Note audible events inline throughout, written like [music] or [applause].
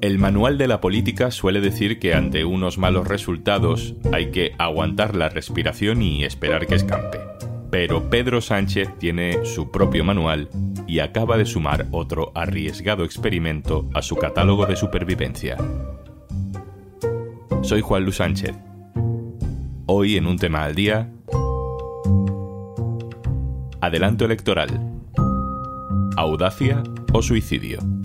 El manual de la política suele decir que ante unos malos resultados hay que aguantar la respiración y esperar que escampe. Pero Pedro Sánchez tiene su propio manual y acaba de sumar otro arriesgado experimento a su catálogo de supervivencia. Soy Juan Luis Sánchez. Hoy en un tema al día, adelanto electoral, audacia o suicidio.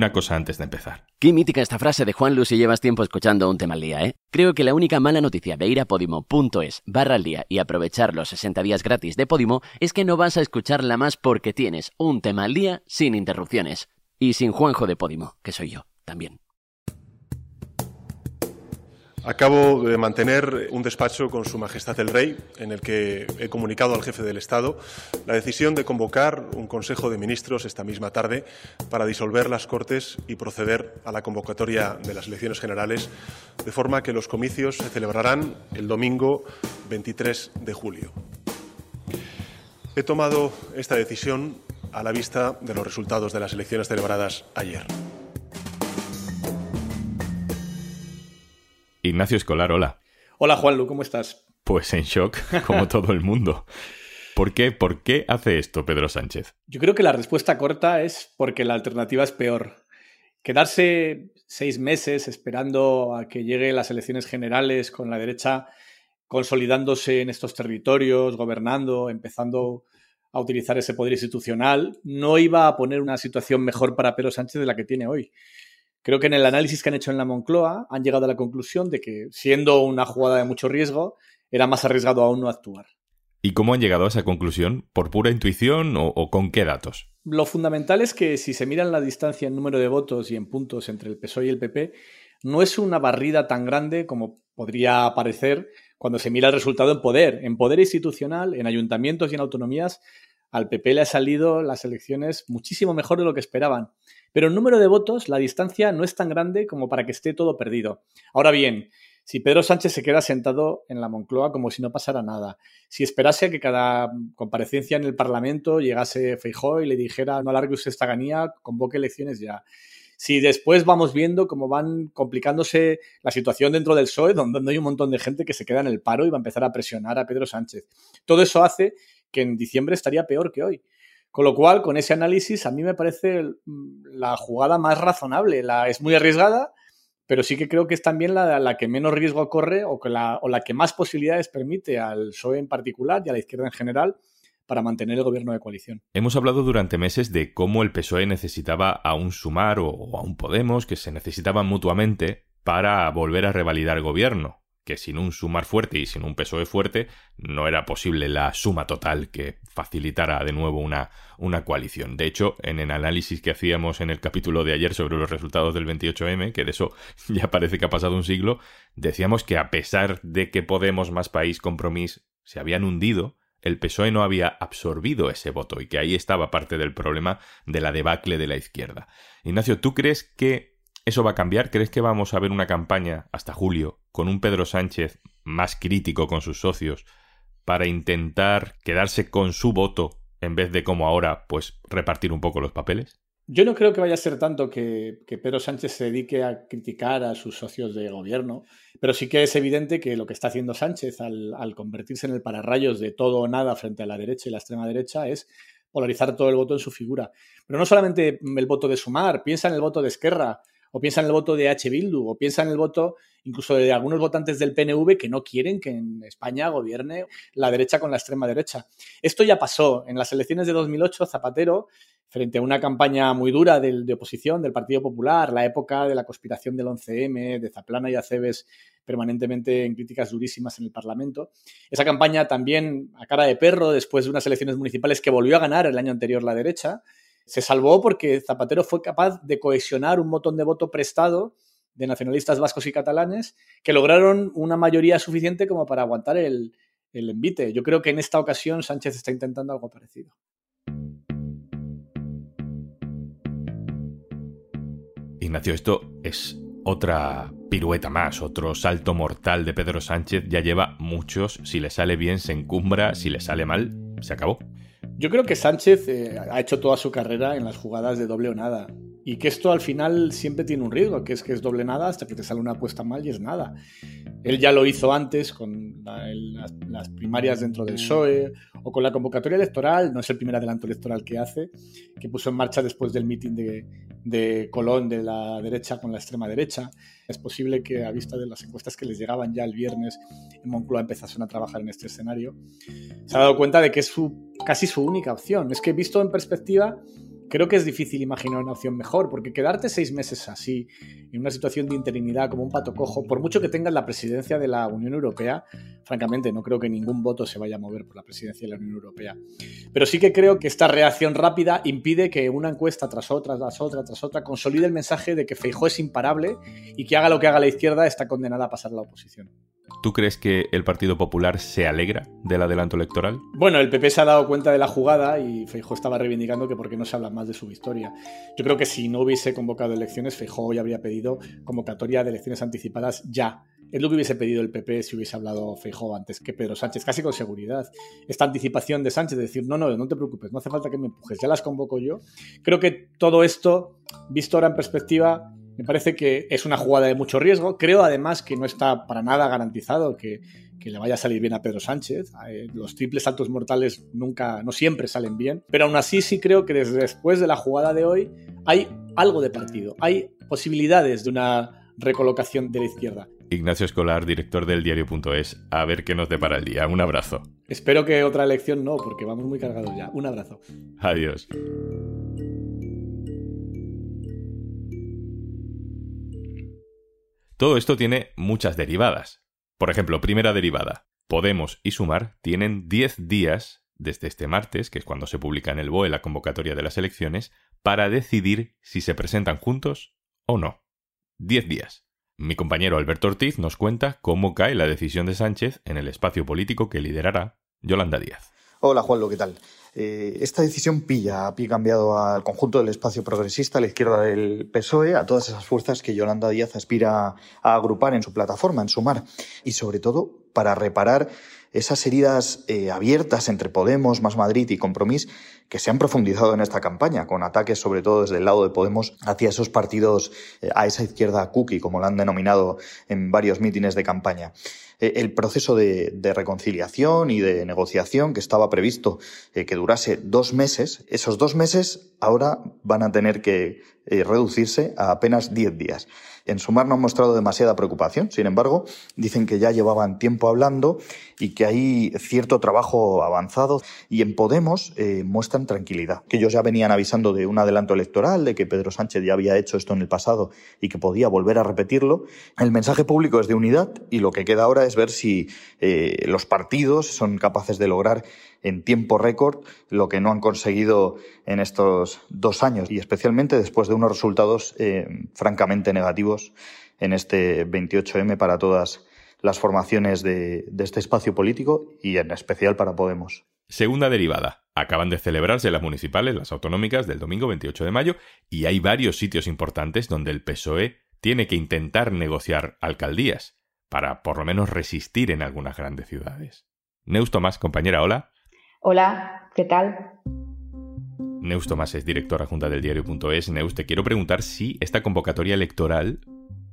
Una cosa antes de empezar. Qué mítica esta frase de Juan Luis si llevas tiempo escuchando un tema al día, ¿eh? Creo que la única mala noticia de ir a podimo.es barra al día y aprovechar los 60 días gratis de Podimo es que no vas a escucharla más porque tienes un tema al día sin interrupciones. Y sin Juanjo de Podimo, que soy yo, también. Acabo de mantener un despacho con Su Majestad el Rey, en el que he comunicado al jefe del Estado la decisión de convocar un Consejo de Ministros esta misma tarde para disolver las Cortes y proceder a la convocatoria de las elecciones generales, de forma que los comicios se celebrarán el domingo 23 de julio. He tomado esta decisión a la vista de los resultados de las elecciones celebradas ayer. Ignacio Escolar, hola. Hola Juanlu, ¿cómo estás? Pues en shock, como [laughs] todo el mundo. ¿Por qué? ¿Por qué hace esto Pedro Sánchez? Yo creo que la respuesta corta es porque la alternativa es peor. Quedarse seis meses esperando a que lleguen las elecciones generales con la derecha consolidándose en estos territorios, gobernando, empezando a utilizar ese poder institucional, no iba a poner una situación mejor para Pedro Sánchez de la que tiene hoy. Creo que en el análisis que han hecho en la Moncloa han llegado a la conclusión de que, siendo una jugada de mucho riesgo, era más arriesgado aún no actuar. ¿Y cómo han llegado a esa conclusión? ¿Por pura intuición o, con qué datos? Lo fundamental es que si se miran la distancia en número de votos y en puntos entre el PSOE y el PP, no es una barrida tan grande como podría parecer cuando se mira el resultado en poder. En poder institucional, en ayuntamientos y en autonomías, al PP le ha salido las elecciones muchísimo mejor de lo que esperaban. Pero en número de votos, la distancia no es tan grande como para que esté todo perdido. Ahora bien, si Pedro Sánchez se queda sentado en la Moncloa como si no pasara nada, si esperase a que cada comparecencia en el Parlamento llegase Feijó y le dijera no alargue usted esta ganía, convoque elecciones ya. Si después vamos viendo cómo van complicándose la situación dentro del PSOE, donde hay un montón de gente que se queda en el paro y va a empezar a presionar a Pedro Sánchez. Todo eso hace que en diciembre estaría peor que hoy. Con lo cual, con ese análisis, a mí me parece la jugada más razonable. La, es muy arriesgada, pero sí que creo que es también la, que menos riesgo corre o, que la, o la que más posibilidades permite al PSOE en particular y a la izquierda en general para mantener el gobierno de coalición. Hemos hablado durante meses de cómo el PSOE necesitaba a un Sumar o a un Podemos, que se necesitaban mutuamente para volver a revalidar gobierno que sin un sumar fuerte y sin un PSOE fuerte no era posible la suma total que facilitara de nuevo una, una coalición. De hecho, en el análisis que hacíamos en el capítulo de ayer sobre los resultados del 28M, que de eso [laughs] ya parece que ha pasado un siglo, decíamos que a pesar de que Podemos más País Compromís se habían hundido, el PSOE no había absorbido ese voto y que ahí estaba parte del problema de la debacle de la izquierda. Ignacio, ¿tú crees que ¿Eso va a cambiar? ¿Crees que vamos a ver una campaña hasta julio con un Pedro Sánchez más crítico con sus socios para intentar quedarse con su voto en vez de como ahora, pues repartir un poco los papeles? Yo no creo que vaya a ser tanto que, Pedro Sánchez se dedique a criticar a sus socios de gobierno, pero sí que es evidente que lo que está haciendo Sánchez al, al convertirse en el pararrayos de todo o nada frente a la derecha y la extrema derecha es polarizar todo el voto en su figura. Pero no solamente el voto de Sumar, piensa en el voto de Esquerra, o piensa en el voto de H. Bildu, o piensa en el voto incluso de algunos votantes del PNV que no quieren que en España gobierne la derecha con la extrema derecha. Esto ya pasó. En las elecciones de 2008, Zapatero, frente a una campaña muy dura de, oposición del Partido Popular, la época de la conspiración del 11M, de Zaplana y Aceves permanentemente en críticas durísimas en el Parlamento. Esa campaña también a cara de perro después de unas elecciones municipales que volvió a ganar el año anterior la derecha se salvó porque Zapatero fue capaz de cohesionar un botón de voto prestado de nacionalistas vascos y catalanes que lograron una mayoría suficiente como para aguantar el, el envite. Yo creo que en esta ocasión Sánchez está intentando algo parecido. Ignacio, esto es otra pirueta más, otro salto mortal de Pedro Sánchez. Ya lleva muchos. Si le sale bien, se encumbra. Si le sale mal, se acabó. Yo creo que Sánchez eh, ha hecho toda su carrera en las jugadas de doble o nada. Y que esto al final siempre tiene un riesgo, que es que es doble nada hasta que te sale una apuesta mal y es nada. Él ya lo hizo antes con las, primarias dentro del PSOE o con la convocatoria electoral, no es el primer adelanto electoral que hace, que puso en marcha después del mitin de, de Colón de la derecha con la extrema derecha. Es posible que a vista de las encuestas que les llegaban ya el viernes en Moncloa empezasen a trabajar en este escenario. Se ha dado cuenta de que es su, casi su única opción. Es que visto en perspectiva creo que es difícil imaginar una opción mejor, porque quedarte seis meses así, en una situación de interinidad como un pato cojo, por mucho que tengas la presidencia de la Unión Europea, francamente no creo que ningún voto se vaya a mover por la presidencia de la Unión Europea. Pero sí que creo que esta reacción rápida impide que una encuesta tras otra, tras otra, tras otra, consolide el mensaje de que Feijó es imparable y que haga lo que haga la izquierda está condenada a pasar la oposición. ¿Tú crees que el Partido Popular se alegra del adelanto electoral? Bueno, el PP se ha dado cuenta de la jugada y Feijó estaba reivindicando que por qué no se habla más de su victoria. Yo creo que si no hubiese convocado elecciones, Feijó hoy habría pedido convocatoria de elecciones anticipadas ya. Es lo que hubiese pedido el PP si hubiese hablado Feijó antes que Pedro Sánchez, casi con seguridad. Esta anticipación de Sánchez de decir, no, no, no te preocupes, no hace falta que me empujes, ya las convoco yo. Creo que todo esto, visto ahora en perspectiva, me parece que es una jugada de mucho riesgo. Creo además que no está para nada garantizado que, le vaya a salir bien a Pedro Sánchez. Eh, los triples saltos mortales nunca, no siempre salen bien. Pero aún así sí creo que desde después de la jugada de hoy hay algo de partido. Hay posibilidades de una recolocación de la izquierda. Ignacio Escolar, director del diario.es, a ver qué nos depara el día. Un abrazo. Espero que otra elección no, porque vamos muy cargados ya. Un abrazo. Adiós. Todo esto tiene muchas derivadas. Por ejemplo, primera derivada. Podemos y Sumar tienen 10 días desde este martes, que es cuando se publica en el BOE la convocatoria de las elecciones, para decidir si se presentan juntos o no. 10 días. Mi compañero Alberto Ortiz nos cuenta cómo cae la decisión de Sánchez en el espacio político que liderará Yolanda Díaz. Hola Juanlo, ¿qué tal? Eh, esta decisión pilla a pie cambiado al conjunto del espacio progresista, a la izquierda del PSOE, a todas esas fuerzas que Yolanda Díaz aspira a agrupar en su plataforma, en Sumar, y sobre todo para reparar esas heridas eh, abiertas entre Podemos, Más Madrid y Compromís que se han profundizado en esta campaña, con ataques sobre todo desde el lado de Podemos hacia esos partidos, eh, a esa izquierda cookie, como lo han denominado en varios mítines de campaña. Eh, el proceso de, reconciliación y de negociación que estaba previsto eh, que durase dos meses, esos dos meses ahora van a tener que eh, reducirse a apenas diez días. En Sumar no han mostrado demasiada preocupación, sin embargo, dicen que ya llevaban tiempo hablando y que hay cierto trabajo avanzado y en Podemos muestran tranquilidad, que ellos ya venían avisando de un adelanto electoral, de que Pedro Sánchez ya había hecho esto en el pasado y que podía volver a repetirlo. El mensaje público es de unidad y lo que queda ahora es ver si eh, los partidos son capaces de lograr en tiempo récord lo que no han conseguido en estos dos años y especialmente después de unos resultados eh, francamente negativos en este 28M para todas las formaciones de, de este espacio político y en especial para Podemos. Segunda derivada. Acaban de celebrarse las municipales, las autonómicas del domingo 28 de mayo y hay varios sitios importantes donde el PSOE tiene que intentar negociar alcaldías para por lo menos resistir en algunas grandes ciudades. Neus Tomás, compañera, hola. Hola, ¿qué tal? Neus Tomás es directora junta del diario.es. Neus, te quiero preguntar si esta convocatoria electoral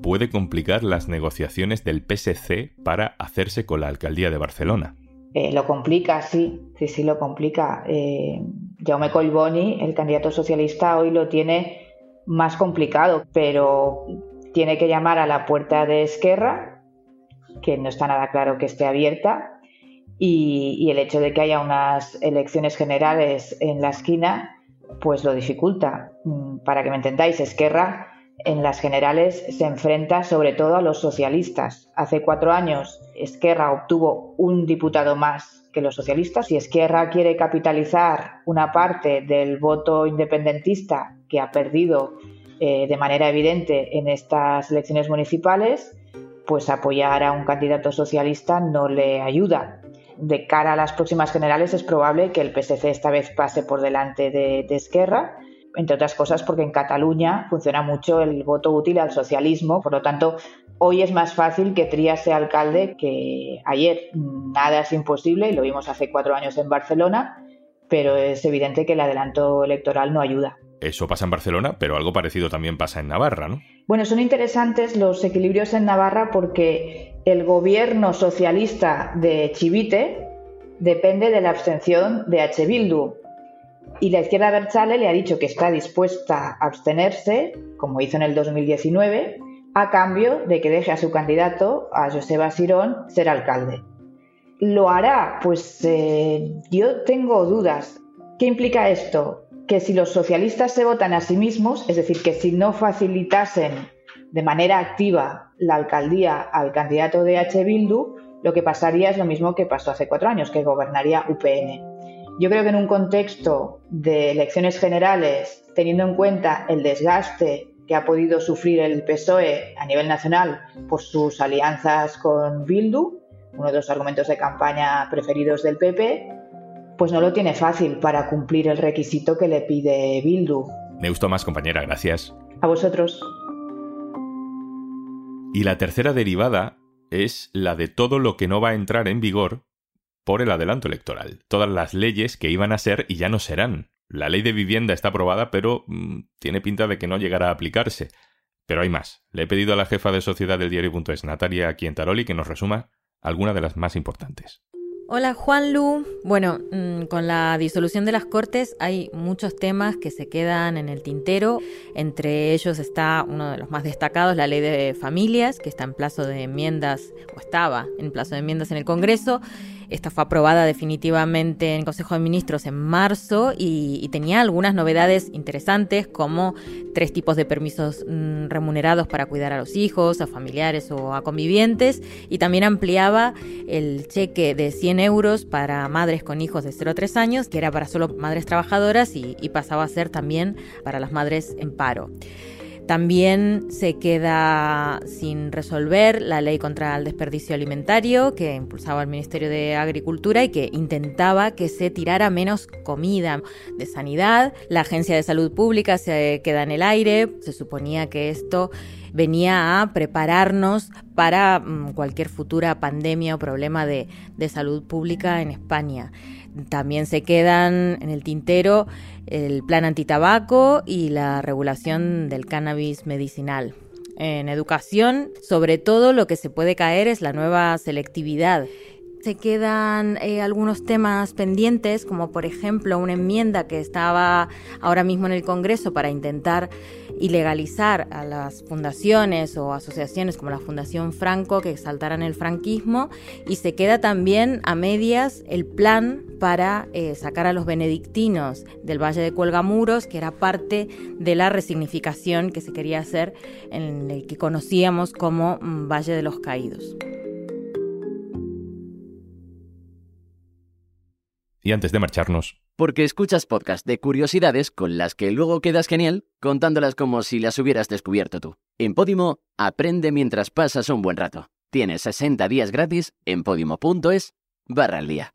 puede complicar las negociaciones del PSC para hacerse con la alcaldía de Barcelona. Eh, lo complica, sí, sí, sí lo complica. Eh, Jaume Colboni, el candidato socialista, hoy lo tiene más complicado, pero tiene que llamar a la puerta de Esquerra que no está nada claro que esté abierta, y, el hecho de que haya unas elecciones generales en la esquina, pues lo dificulta. Mm, para que me entendáis, Esquerra en las generales se enfrenta sobre todo a los socialistas. Hace cuatro años Esquerra obtuvo un diputado más que los socialistas y Esquerra quiere capitalizar una parte del voto independentista que ha perdido eh, de manera evidente en estas elecciones municipales pues apoyar a un candidato socialista no le ayuda. De cara a las próximas generales es probable que el PSC esta vez pase por delante de, Esquerra, entre otras cosas porque en Cataluña funciona mucho el voto útil al socialismo, por lo tanto hoy es más fácil que Trias sea alcalde que ayer. Nada es imposible, y lo vimos hace cuatro años en Barcelona, pero es evidente que el adelanto electoral no ayuda. Eso pasa en Barcelona, pero algo parecido también pasa en Navarra, ¿no? Bueno, son interesantes los equilibrios en Navarra porque el gobierno socialista de Chivite depende de la abstención de H. Bildu. Y la izquierda Berchale le ha dicho que está dispuesta a abstenerse, como hizo en el 2019, a cambio de que deje a su candidato, a Joseba Sirón, ser alcalde. ¿Lo hará? Pues eh, yo tengo dudas. ¿Qué implica esto? Que si los socialistas se votan a sí mismos, es decir, que si no facilitasen de manera activa la alcaldía al candidato de H. Bildu, lo que pasaría es lo mismo que pasó hace cuatro años, que gobernaría UPN. Yo creo que en un contexto de elecciones generales, teniendo en cuenta el desgaste que ha podido sufrir el PSOE a nivel nacional por sus alianzas con Bildu, uno de los argumentos de campaña preferidos del PP, pues no lo tiene fácil para cumplir el requisito que le pide Bildu. Me gustó más, compañera, gracias. A vosotros. Y la tercera derivada es la de todo lo que no va a entrar en vigor por el adelanto electoral. Todas las leyes que iban a ser y ya no serán. La ley de vivienda está aprobada, pero mm, tiene pinta de que no llegará a aplicarse. Pero hay más. Le he pedido a la jefa de sociedad del diario.es, Natalia Quientaroli, que nos resuma alguna de las más importantes. Hola Juan Lu. Bueno, mm, con la disolución de las Cortes hay muchos temas que se quedan en el tintero. Entre ellos está uno de los más destacados, la ley de familias, que está en plazo de enmiendas, o estaba en plazo de enmiendas en el Congreso. Esta fue aprobada definitivamente en el Consejo de Ministros en marzo y, tenía algunas novedades interesantes como tres tipos de permisos mm, remunerados para cuidar a los hijos, a familiares o a convivientes y también ampliaba el cheque de 100 euros para madres con hijos de 0 a 3 años, que era para solo madres trabajadoras y pasaba a ser también para las madres en paro. También se queda sin resolver la ley contra el desperdicio alimentario que impulsaba el Ministerio de Agricultura y que intentaba que se tirara menos comida de sanidad. La Agencia de Salud Pública se queda en el aire. Se suponía que esto venía a prepararnos para mm, cualquier futura pandemia o problema de, salud pública en España. También se quedan en el tintero el plan antitabaco y la regulación del cannabis medicinal. En educación, sobre todo lo que se puede caer es la nueva selectividad. Se quedan eh, algunos temas pendientes, como por ejemplo una enmienda que estaba ahora mismo en el Congreso para intentar ilegalizar a las fundaciones o asociaciones como la Fundación Franco que exaltaran el franquismo y se queda también a medias el plan para eh, sacar a los benedictinos del Valle de Cuelgamuros, que era parte de la resignificación que se quería hacer en el que conocíamos como mm, Valle de los Caídos. Y antes de marcharnos, porque escuchas podcast de curiosidades con las que luego quedas genial contándolas como si las hubieras descubierto tú. En Podimo, aprende mientras pasas un buen rato. Tienes 60 días gratis en podimo.es barra al día.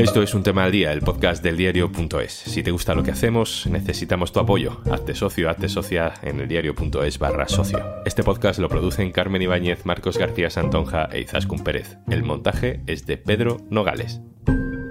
Esto es un tema al día, el podcast del diario.es. Si te gusta lo que hacemos, necesitamos tu apoyo. Hazte socio, hazte socia en el diario.es barra socio. Este podcast lo producen Carmen Ibáñez, Marcos García Santonja e Izaskun Pérez. El montaje es de Pedro Nogales.